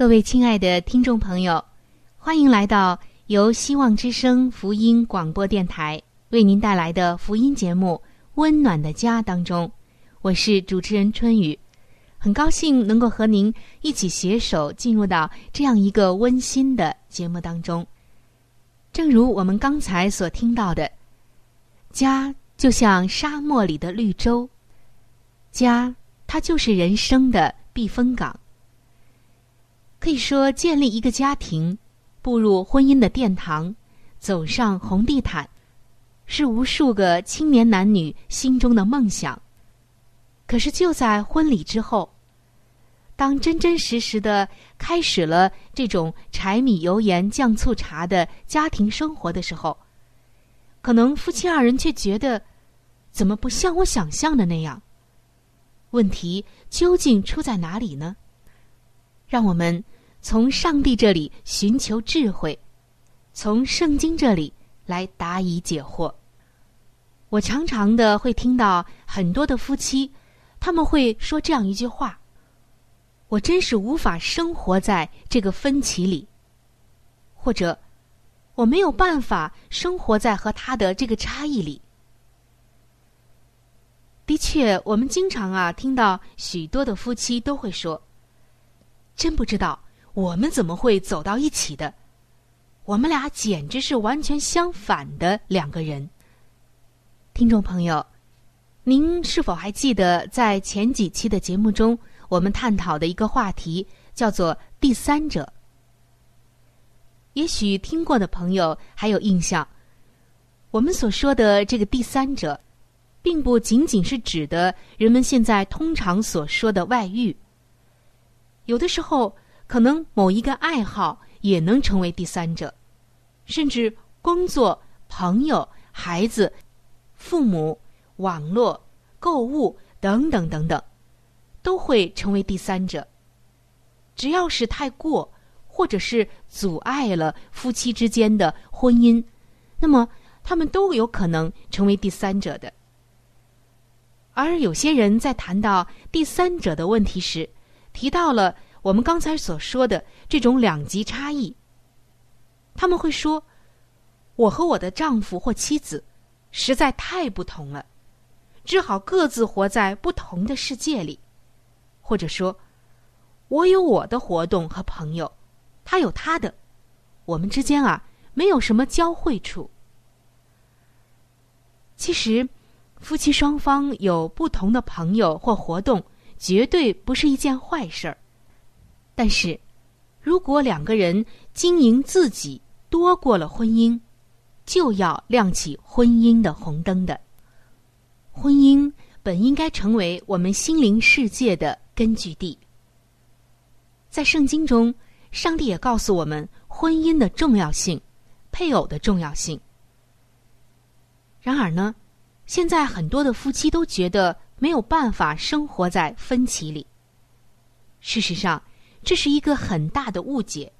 各位亲爱的听众朋友，欢迎来到由希望之声福音广播电台为您带来的福音节目《温暖的家》当中，我是主持人春雨，很高兴能够和您一起携手进入到这样一个温馨的节目当中。正如我们刚才所听到的，家就像沙漠里的绿洲，家它就是人生的避风港。可以说，建立一个家庭，步入婚姻的殿堂，走上红地毯，是无数个青年男女心中的梦想。可是，就在婚礼之后，当真真实实的开始了这种柴米油盐酱醋茶的家庭生活的时候，可能夫妻二人却觉得，怎么不像我想象的那样？问题究竟出在哪里呢？让我们从上帝这里寻求智慧，从圣经这里来答疑解惑。我常常的会听到很多的夫妻，他们会说这样一句话：“我真是无法生活在这个分歧里，或者我没有办法生活在和他的这个差异里。”的确，我们经常啊听到许多的夫妻都会说。真不知道我们怎么会走到一起的，我们俩简直是完全相反的两个人。听众朋友，您是否还记得在前几期的节目中，我们探讨的一个话题叫做“第三者”？也许听过的朋友还有印象。我们所说的这个第三者，并不仅仅是指的人们现在通常所说的外遇。有的时候，可能某一个爱好也能成为第三者，甚至工作、朋友、孩子、父母、网络、购物等等等等，都会成为第三者。只要是太过，或者是阻碍了夫妻之间的婚姻，那么他们都有可能成为第三者的。而有些人在谈到第三者的问题时，提到了我们刚才所说的这种两极差异，他们会说：“我和我的丈夫或妻子实在太不同了，只好各自活在不同的世界里。”或者说：“我有我的活动和朋友，他有他的，我们之间啊没有什么交汇处。”其实，夫妻双方有不同的朋友或活动。绝对不是一件坏事儿，但是，如果两个人经营自己多过了婚姻，就要亮起婚姻的红灯的。婚姻本应该成为我们心灵世界的根据地。在圣经中，上帝也告诉我们婚姻的重要性，配偶的重要性。然而呢，现在很多的夫妻都觉得。没有办法生活在分歧里。事实上，这是一个很大的误解。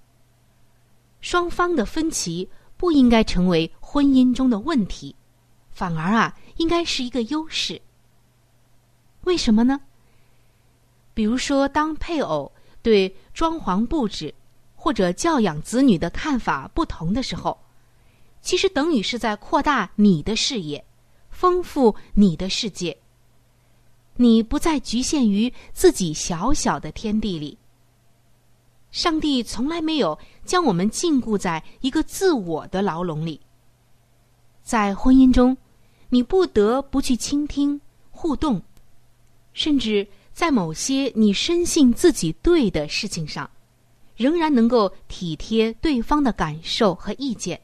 双方的分歧不应该成为婚姻中的问题，反而啊，应该是一个优势。为什么呢？比如说，当配偶对装潢布置或者教养子女的看法不同的时候，其实等于是在扩大你的视野，丰富你的世界。你不再局限于自己小小的天地里。上帝从来没有将我们禁锢在一个自我的牢笼里。在婚姻中，你不得不去倾听、互动，甚至在某些你深信自己对的事情上，仍然能够体贴对方的感受和意见。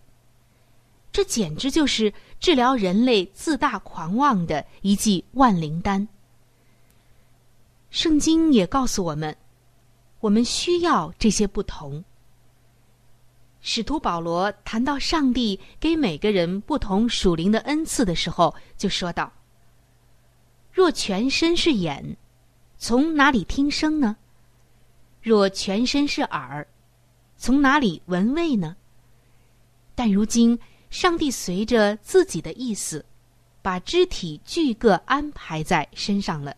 这简直就是治疗人类自大狂妄的一剂万灵丹。圣经也告诉我们，我们需要这些不同。使徒保罗谈到上帝给每个人不同属灵的恩赐的时候，就说道：“若全身是眼，从哪里听声呢？若全身是耳，从哪里闻味呢？但如今，上帝随着自己的意思，把肢体俱各安排在身上了。”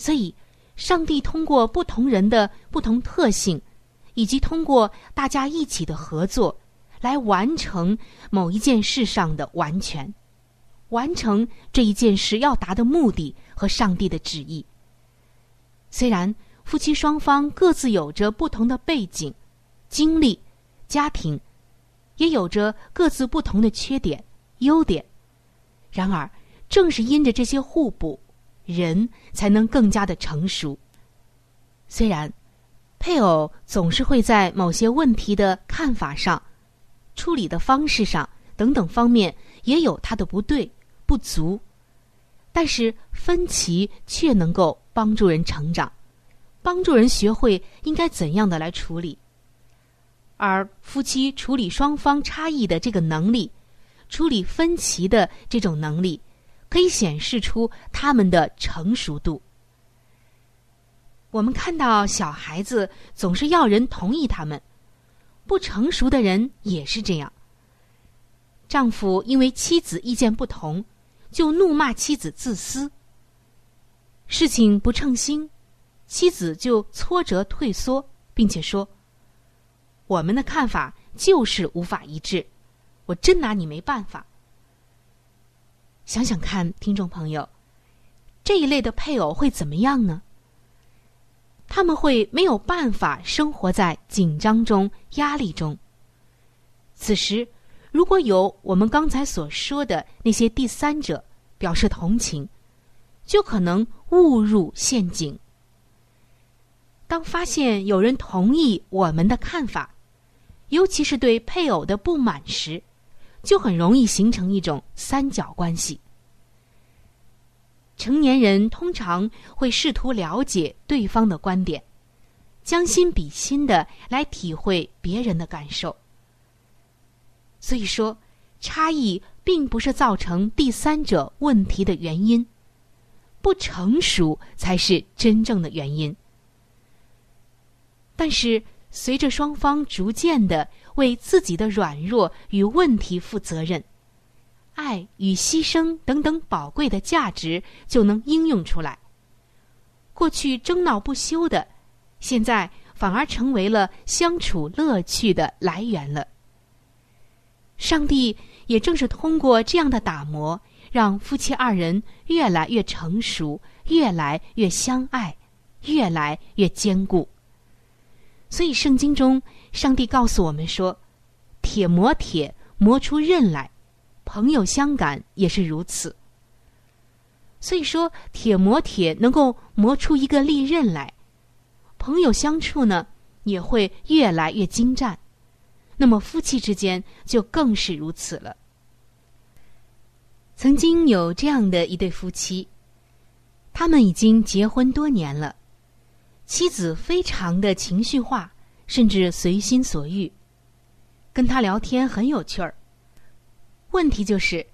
所以，上帝通过不同人的不同特性，以及通过大家一起的合作，来完成某一件事上的完全，完成这一件事要达的目的和上帝的旨意。虽然夫妻双方各自有着不同的背景、经历、家庭，也有着各自不同的缺点、优点，然而，正是因着这些互补。人才能更加的成熟。虽然配偶总是会在某些问题的看法上、处理的方式上等等方面也有他的不对、不足，但是分歧却能够帮助人成长，帮助人学会应该怎样的来处理。而夫妻处理双方差异的这个能力，处理分歧的这种能力。可以显示出他们的成熟度。我们看到小孩子总是要人同意他们，不成熟的人也是这样。丈夫因为妻子意见不同，就怒骂妻子自私。事情不称心，妻子就挫折退缩，并且说：“我们的看法就是无法一致，我真拿你没办法。”想想看，听众朋友，这一类的配偶会怎么样呢？他们会没有办法生活在紧张中、压力中。此时，如果有我们刚才所说的那些第三者表示同情，就可能误入陷阱。当发现有人同意我们的看法，尤其是对配偶的不满时，就很容易形成一种三角关系。成年人通常会试图了解对方的观点，将心比心的来体会别人的感受。所以说，差异并不是造成第三者问题的原因，不成熟才是真正的原因。但是，随着双方逐渐的为自己的软弱与问题负责任，爱与牺牲等等宝贵的价值就能应用出来。过去争闹不休的，现在反而成为了相处乐趣的来源了。上帝也正是通过这样的打磨，让夫妻二人越来越成熟，越来越相爱，越来越坚固。所以，圣经中，上帝告诉我们说：“铁磨铁，磨出刃来；朋友相感也是如此。”所以说，铁磨铁能够磨出一个利刃来，朋友相处呢也会越来越精湛。那么，夫妻之间就更是如此了。曾经有这样的一对夫妻，他们已经结婚多年了。妻子非常的情绪化，甚至随心所欲，跟他聊天很有趣儿。问题就是，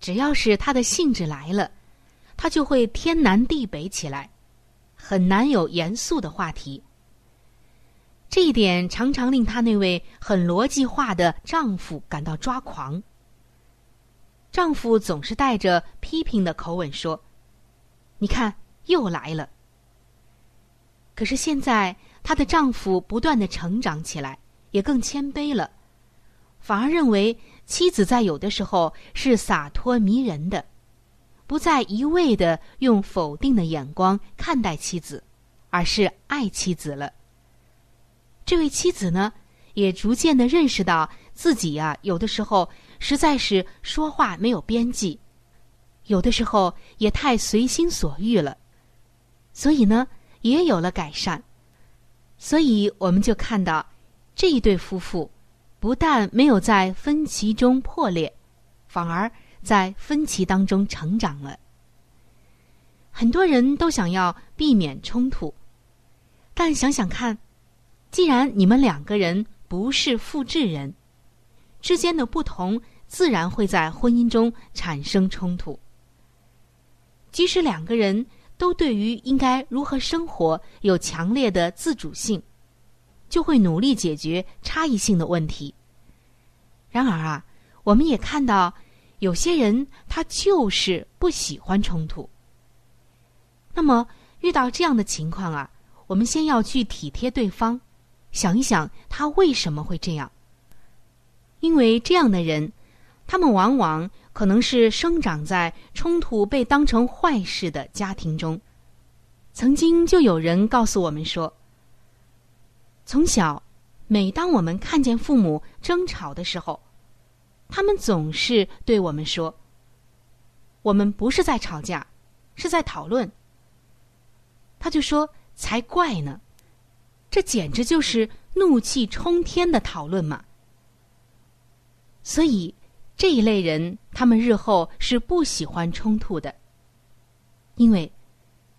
只要是他的兴致来了，他就会天南地北起来，很难有严肃的话题，这一点常常令她那位很逻辑化的丈夫感到抓狂。丈夫总是带着批评的口吻说：“你看，又来了。”可是现在，她的丈夫不断的成长起来，也更谦卑了，反而认为妻子在有的时候是洒脱迷人的，不再一味的用否定的眼光看待妻子，而是爱妻子了。这位妻子呢，也逐渐的认识到自己呀，有的时候实在是说话没有边际，有的时候也太随心所欲了，所以呢。也有了改善，所以我们就看到这一对夫妇不但没有在分歧中破裂，反而在分歧当中成长了。很多人都想要避免冲突，但想想看，既然你们两个人不是复制人，之间的不同自然会在婚姻中产生冲突。即使两个人。都对于应该如何生活有强烈的自主性，就会努力解决差异性的问题。然而啊，我们也看到有些人他就是不喜欢冲突。那么遇到这样的情况啊，我们先要去体贴对方，想一想他为什么会这样。因为这样的人，他们往往。可能是生长在冲突被当成坏事的家庭中，曾经就有人告诉我们说，从小，每当我们看见父母争吵的时候，他们总是对我们说：“我们不是在吵架，是在讨论。”他就说：“才怪呢，这简直就是怒气冲天的讨论嘛。”所以。这一类人，他们日后是不喜欢冲突的，因为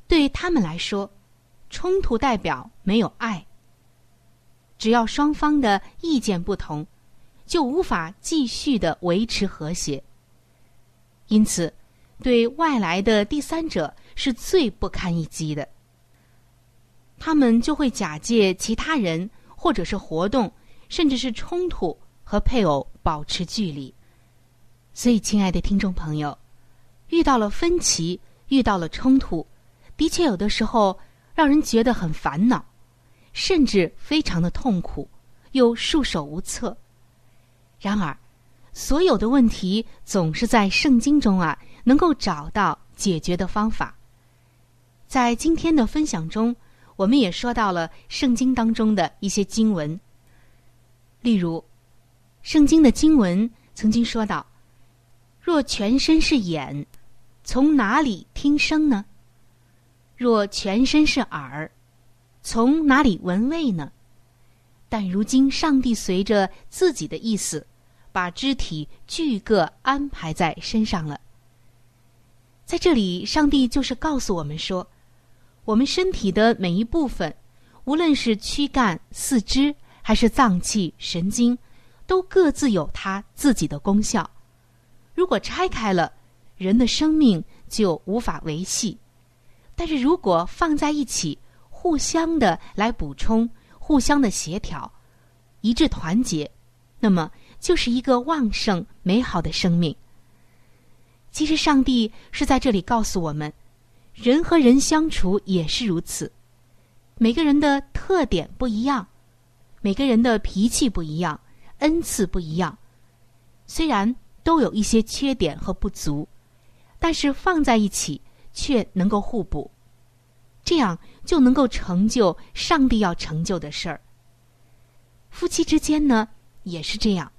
对他们来说，冲突代表没有爱。只要双方的意见不同，就无法继续的维持和谐。因此，对外来的第三者是最不堪一击的。他们就会假借其他人，或者是活动，甚至是冲突，和配偶保持距离。所以，亲爱的听众朋友，遇到了分歧，遇到了冲突，的确有的时候让人觉得很烦恼，甚至非常的痛苦，又束手无策。然而，所有的问题总是在圣经中啊，能够找到解决的方法。在今天的分享中，我们也说到了圣经当中的一些经文，例如，圣经的经文曾经说到。若全身是眼，从哪里听声呢？若全身是耳，从哪里闻味呢？但如今上帝随着自己的意思，把肢体俱各安排在身上了。在这里，上帝就是告诉我们说，我们身体的每一部分，无论是躯干、四肢，还是脏器、神经，都各自有它自己的功效。如果拆开了，人的生命就无法维系；但是如果放在一起，互相的来补充，互相的协调，一致团结，那么就是一个旺盛美好的生命。其实，上帝是在这里告诉我们，人和人相处也是如此。每个人的特点不一样，每个人的脾气不一样，恩赐不一样，虽然。都有一些缺点和不足，但是放在一起却能够互补，这样就能够成就上帝要成就的事儿。夫妻之间呢也是这样。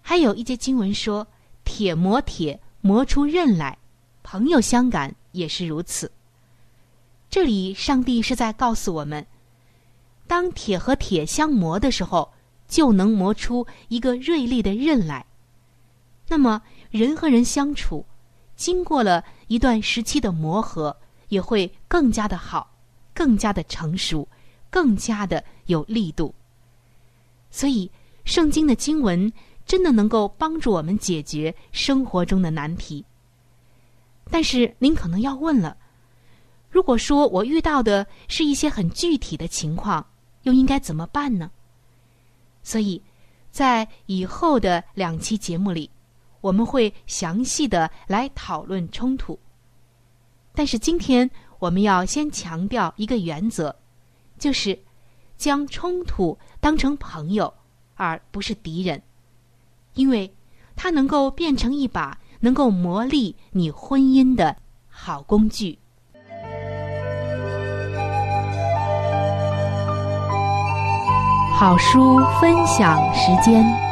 还有一节经文说：“铁磨铁，磨出刃来；朋友相感也是如此。”这里上帝是在告诉我们，当铁和铁相磨的时候，就能磨出一个锐利的刃来。那么，人和人相处，经过了一段时期的磨合，也会更加的好，更加的成熟，更加的有力度。所以，圣经的经文真的能够帮助我们解决生活中的难题。但是，您可能要问了：如果说我遇到的是一些很具体的情况，又应该怎么办呢？所以，在以后的两期节目里，我们会详细的来讨论冲突。但是今天我们要先强调一个原则，就是将冲突当成朋友，而不是敌人，因为它能够变成一把能够磨砺你婚姻的好工具。好书分享时间。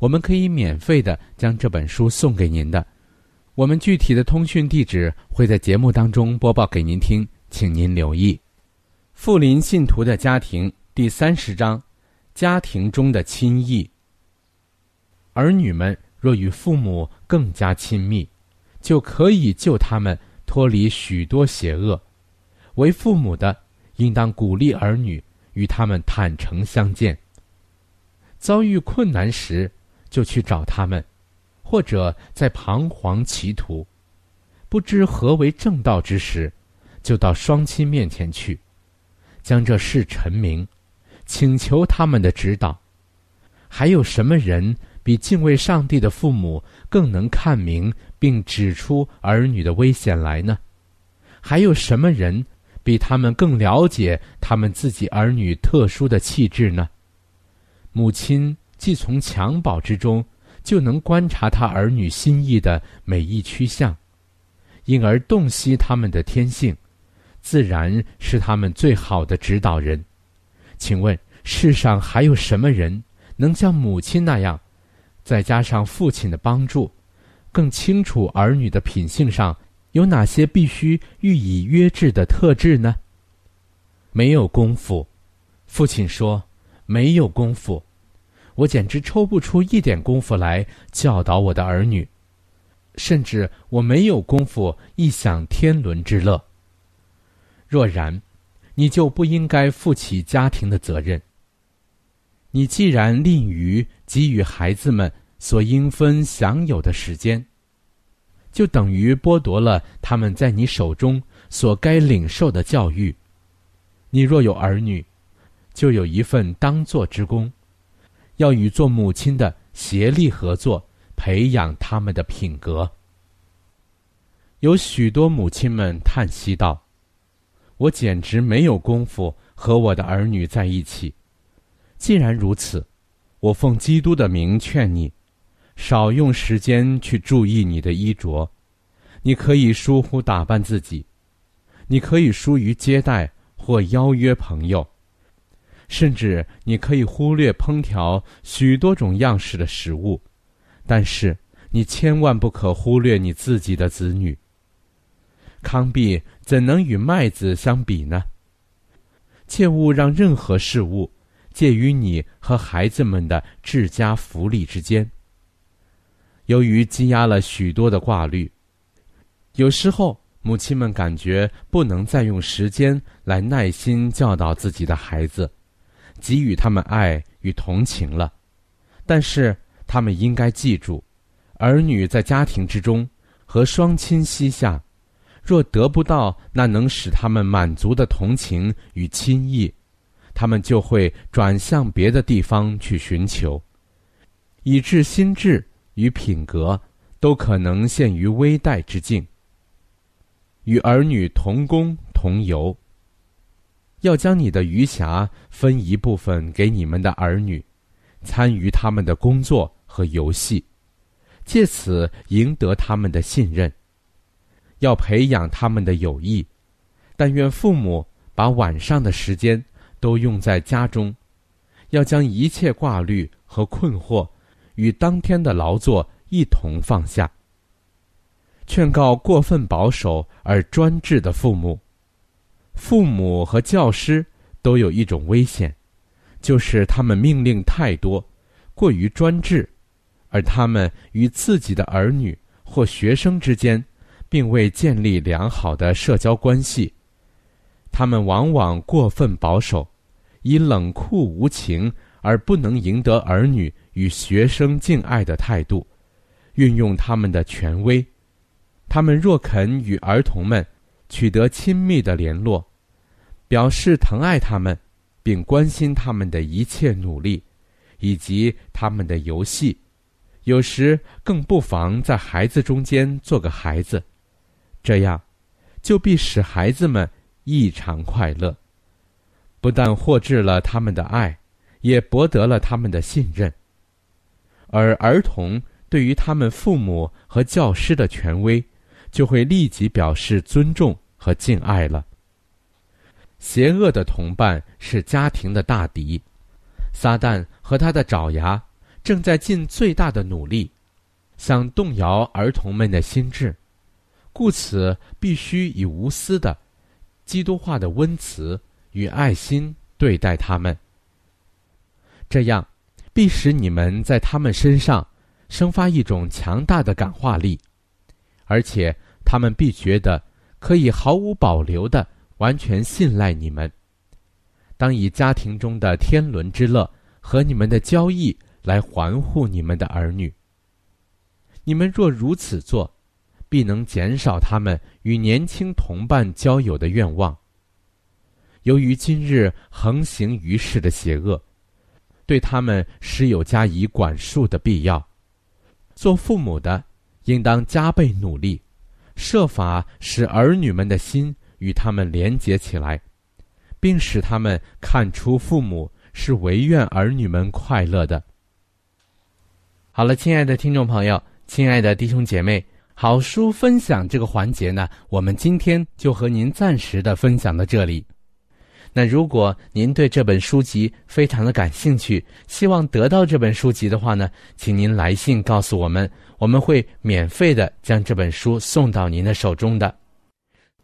我们可以免费的将这本书送给您的。我们具体的通讯地址会在节目当中播报给您听，请您留意。富林信徒的家庭第三十章：家庭中的亲意。儿女们若与父母更加亲密，就可以救他们。脱离许多邪恶，为父母的应当鼓励儿女与他们坦诚相见。遭遇困难时，就去找他们；或者在彷徨歧途、不知何为正道之时，就到双亲面前去，将这事陈明，请求他们的指导。还有什么人比敬畏上帝的父母更能看明？并指出儿女的危险来呢？还有什么人比他们更了解他们自己儿女特殊的气质呢？母亲既从襁褓之中就能观察他儿女心意的每一趋向，因而洞悉他们的天性，自然是他们最好的指导人。请问世上还有什么人能像母亲那样，再加上父亲的帮助？更清楚儿女的品性上有哪些必须予以约制的特质呢？没有功夫，父亲说：“没有功夫，我简直抽不出一点功夫来教导我的儿女，甚至我没有功夫一享天伦之乐。若然，你就不应该负起家庭的责任。你既然吝于给予孩子们。”所应分享有的时间，就等于剥夺了他们在你手中所该领受的教育。你若有儿女，就有一份当做之功，要与做母亲的协力合作，培养他们的品格。有许多母亲们叹息道：“我简直没有功夫和我的儿女在一起。”既然如此，我奉基督的名劝你。少用时间去注意你的衣着，你可以疏忽打扮自己，你可以疏于接待或邀约朋友，甚至你可以忽略烹调许多种样式的食物，但是你千万不可忽略你自己的子女。糠秕怎能与麦子相比呢？切勿让任何事物介于你和孩子们的治家福利之间。由于积压了许多的挂虑，有时候母亲们感觉不能再用时间来耐心教导自己的孩子，给予他们爱与同情了。但是他们应该记住，儿女在家庭之中和双亲膝下，若得不到那能使他们满足的同情与亲意，他们就会转向别的地方去寻求，以致心智。与品格都可能陷于危殆之境。与儿女同工同游，要将你的余暇分一部分给你们的儿女，参与他们的工作和游戏，借此赢得他们的信任。要培养他们的友谊，但愿父母把晚上的时间都用在家中，要将一切挂虑和困惑与当天的劳作一同放下。劝告过分保守而专制的父母。父母和教师都有一种危险，就是他们命令太多，过于专制，而他们与自己的儿女或学生之间，并未建立良好的社交关系。他们往往过分保守，以冷酷无情而不能赢得儿女与学生敬爱的态度，运用他们的权威。他们若肯与儿童们。取得亲密的联络，表示疼爱他们，并关心他们的一切努力，以及他们的游戏。有时更不妨在孩子中间做个孩子，这样就必使孩子们异常快乐。不但获致了他们的爱，也博得了他们的信任。而儿童对于他们父母和教师的权威。就会立即表示尊重和敬爱了。邪恶的同伴是家庭的大敌，撒旦和他的爪牙正在尽最大的努力，想动摇儿童们的心智，故此必须以无私的、基督化的温慈与爱心对待他们。这样，必使你们在他们身上生发一种强大的感化力。而且，他们必觉得可以毫无保留的完全信赖你们。当以家庭中的天伦之乐和你们的交易来环护你们的儿女。你们若如此做，必能减少他们与年轻同伴交友的愿望。由于今日横行于世的邪恶，对他们实有加以管束的必要。做父母的。应当加倍努力，设法使儿女们的心与他们连结起来，并使他们看出父母是唯愿儿女们快乐的。好了，亲爱的听众朋友，亲爱的弟兄姐妹，好书分享这个环节呢，我们今天就和您暂时的分享到这里。那如果您对这本书籍非常的感兴趣，希望得到这本书籍的话呢，请您来信告诉我们，我们会免费的将这本书送到您的手中的。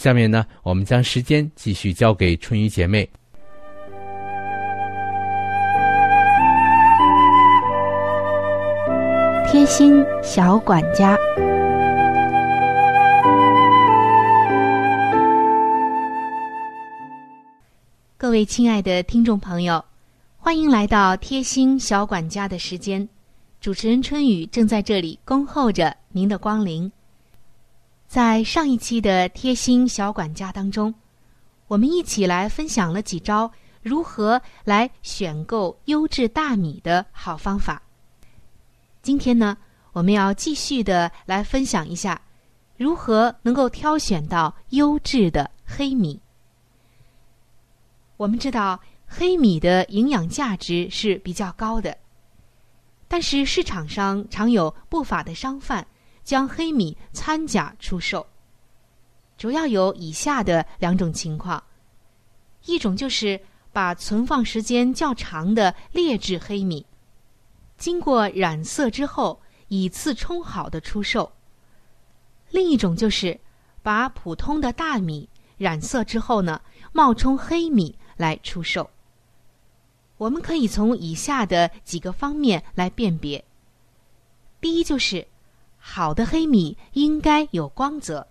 下面呢，我们将时间继续交给春雨姐妹。贴心小管家。各位亲爱的听众朋友，欢迎来到贴心小管家的时间。主持人春雨正在这里恭候着您的光临。在上一期的贴心小管家当中，我们一起来分享了几招如何来选购优质大米的好方法。今天呢，我们要继续的来分享一下如何能够挑选到优质的黑米。我们知道黑米的营养价值是比较高的，但是市场上常有不法的商贩将黑米掺假出售，主要有以下的两种情况：一种就是把存放时间较长的劣质黑米，经过染色之后以次充好的出售；另一种就是把普通的大米染色之后呢冒充黑米。来出售。我们可以从以下的几个方面来辨别：第一，就是好的黑米应该有光泽，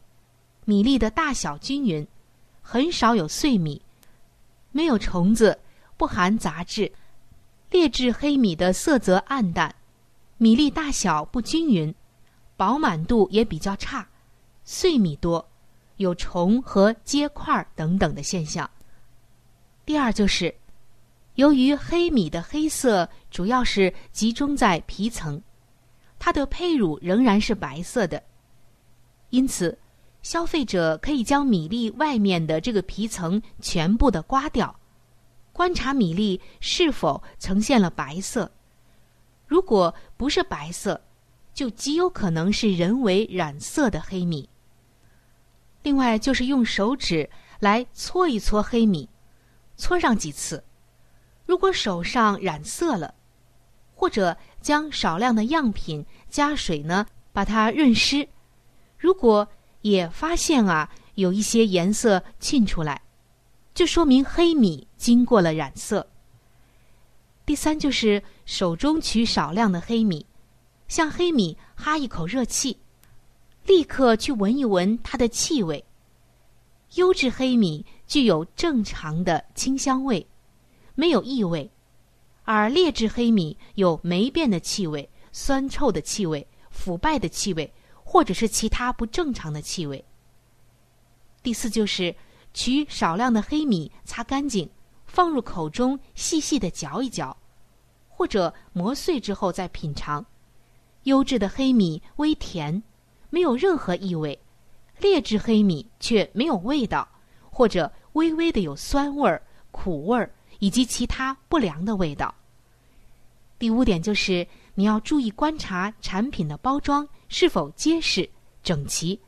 米粒的大小均匀，很少有碎米，没有虫子，不含杂质。劣质黑米的色泽暗淡，米粒大小不均匀，饱满度也比较差，碎米多，有虫和结块等等的现象。第二就是，由于黑米的黑色主要是集中在皮层，它的胚乳仍然是白色的，因此消费者可以将米粒外面的这个皮层全部的刮掉。观察米粒是否呈现了白色，如果不是白色，就极有可能是人为染色的黑米。另外，就是用手指来搓一搓黑米，搓上几次，如果手上染色了，或者将少量的样品加水呢，把它润湿，如果也发现啊有一些颜色沁出来。就说明黑米经过了染色。第三就是手中取少量的黑米，向黑米哈一口热气，立刻去闻一闻它的气味。优质黑米具有正常的清香味，没有异味；而劣质黑米有霉变的气味、酸臭的气味、腐败的气味，或者是其他不正常的气味。第四就是。取少量的黑米，擦干净，放入口中细细的嚼一嚼，或者磨碎之后再品尝。优质的黑米微甜，没有任何异味；劣质黑米却没有味道，或者微微的有酸味儿、苦味儿以及其他不良的味道。第五点就是你要注意观察产品的包装是否结实整齐。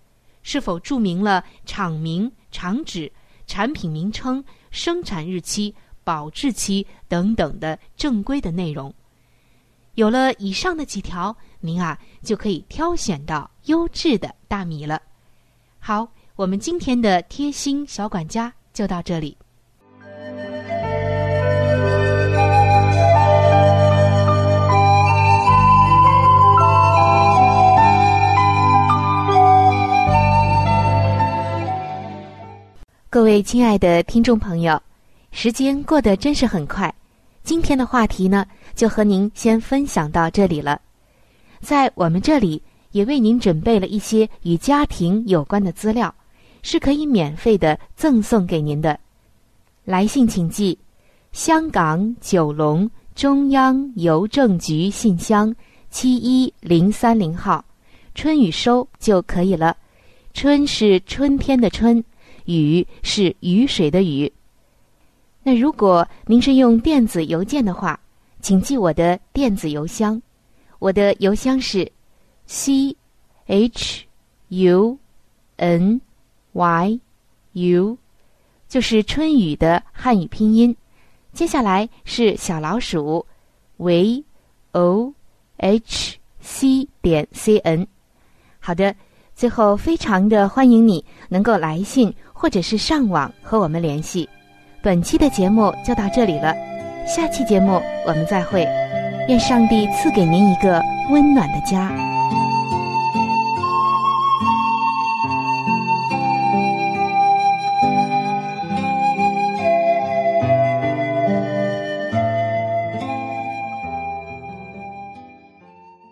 是否注明了厂名、厂址、产品名称、生产日期、保质期等等的正规的内容？有了以上的几条，您啊就可以挑选到优质的大米了。好，我们今天的贴心小管家就到这里。各位亲爱的听众朋友，时间过得真是很快。今天的话题呢，就和您先分享到这里了。在我们这里，也为您准备了一些与家庭有关的资料，是可以免费的赠送给您的。来信请寄：香港九龙中央邮政局信箱七一零三零号，春雨收就可以了。春是春天的春。雨是雨水的雨。那如果您是用电子邮件的话，请记我的电子邮箱。我的邮箱是 c h u n y u，就是春雨的汉语拼音。接下来是小老鼠 v o h c 点 c n。好的，最后非常的欢迎你能够来信。或者是上网和我们联系。本期的节目就到这里了，下期节目我们再会。愿上帝赐给您一个温暖的家。